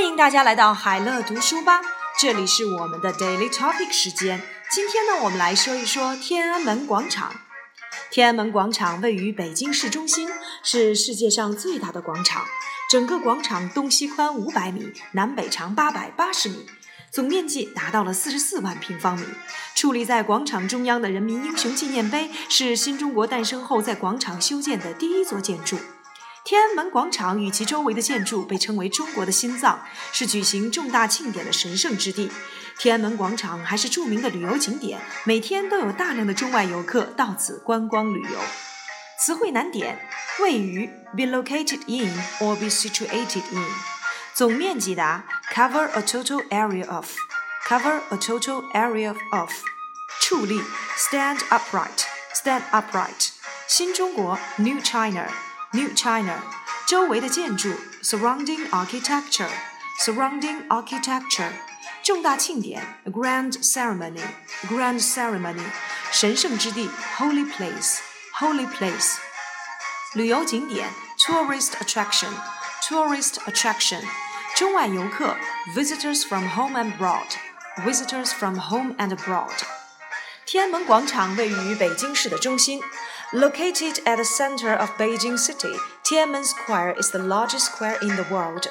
欢迎大家来到海乐读书吧，这里是我们的 Daily Topic 时间。今天呢，我们来说一说天安门广场。天安门广场位于北京市中心，是世界上最大的广场。整个广场东西宽五百米，南北长八百八十米，总面积达到了四十四万平方米。矗立在广场中央的人民英雄纪念碑，是新中国诞生后在广场修建的第一座建筑。天安门广场与其周围的建筑被称为中国的心脏，是举行重大庆典的神圣之地。天安门广场还是著名的旅游景点，每天都有大量的中外游客到此观光旅游。词汇难点：位于 be located in or be situated in，总面积达 cover a total area of cover a total area of，矗立 stand upright stand upright，新中国 New China。New China，周围的建筑，surrounding architecture，surrounding architecture，重大庆典，grand ceremony，grand ceremony，神圣之地，holy place，holy place，旅游景点，tourist attraction，tourist attraction，中外游客，visitors from home and abroad，visitors from home and abroad。天安门广场位于北京市的中心。 Located at the center of Beijing City, Tiananmen Square is the largest square in the world.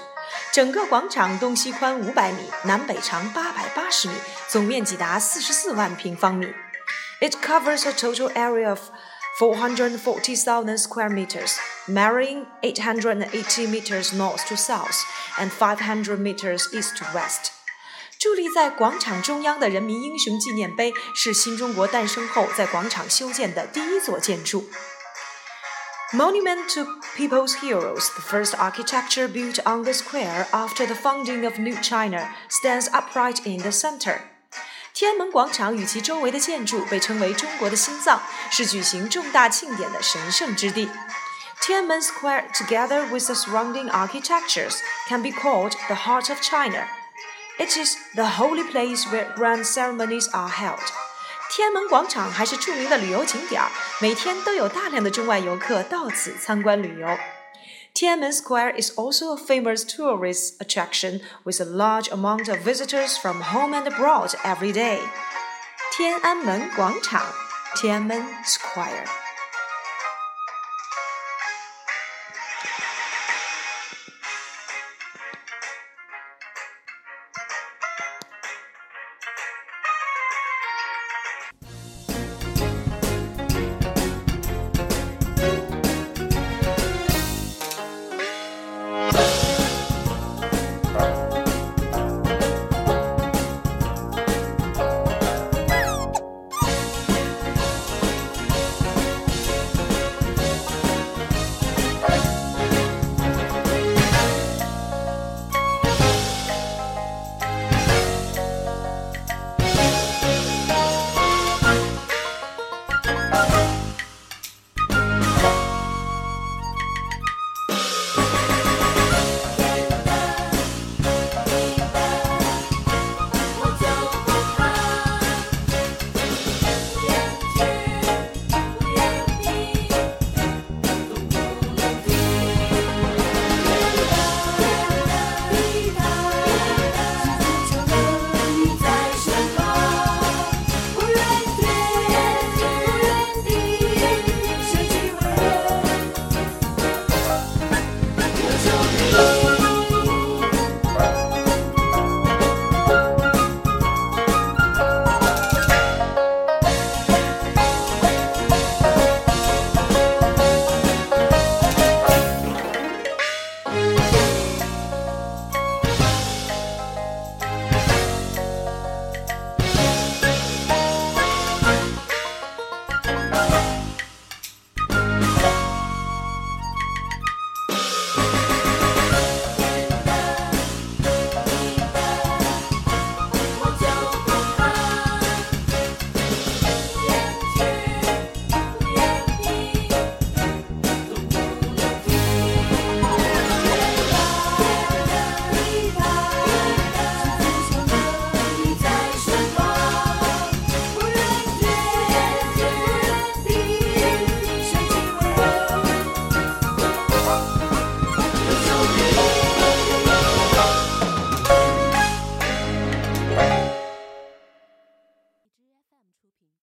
整个广场东西宽五百米，南北长八百八十米，总面积达四十四万平方米。It covers a total area of 440,000 square meters, marrying 880 meters north to south and 500 meters east to west. 伫立在广场中央的人民英雄纪念碑是新中国诞生后在广场修建的第一座建筑。Monument to People's Heroes, the first architecture built on the square after the founding of New China, stands upright in the center. 天安门广场与其周围的建筑被称为中国的心脏，是举行重大庆典的神圣之地。Tiananmen Square, together with the surrounding architectures, can be called the heart of China. It is the holy place where grand ceremonies are held. Tiananmen Square is also a famous tourist attraction with a large amount of visitors from home and abroad every day. 天安门广场，Tiananmen Square.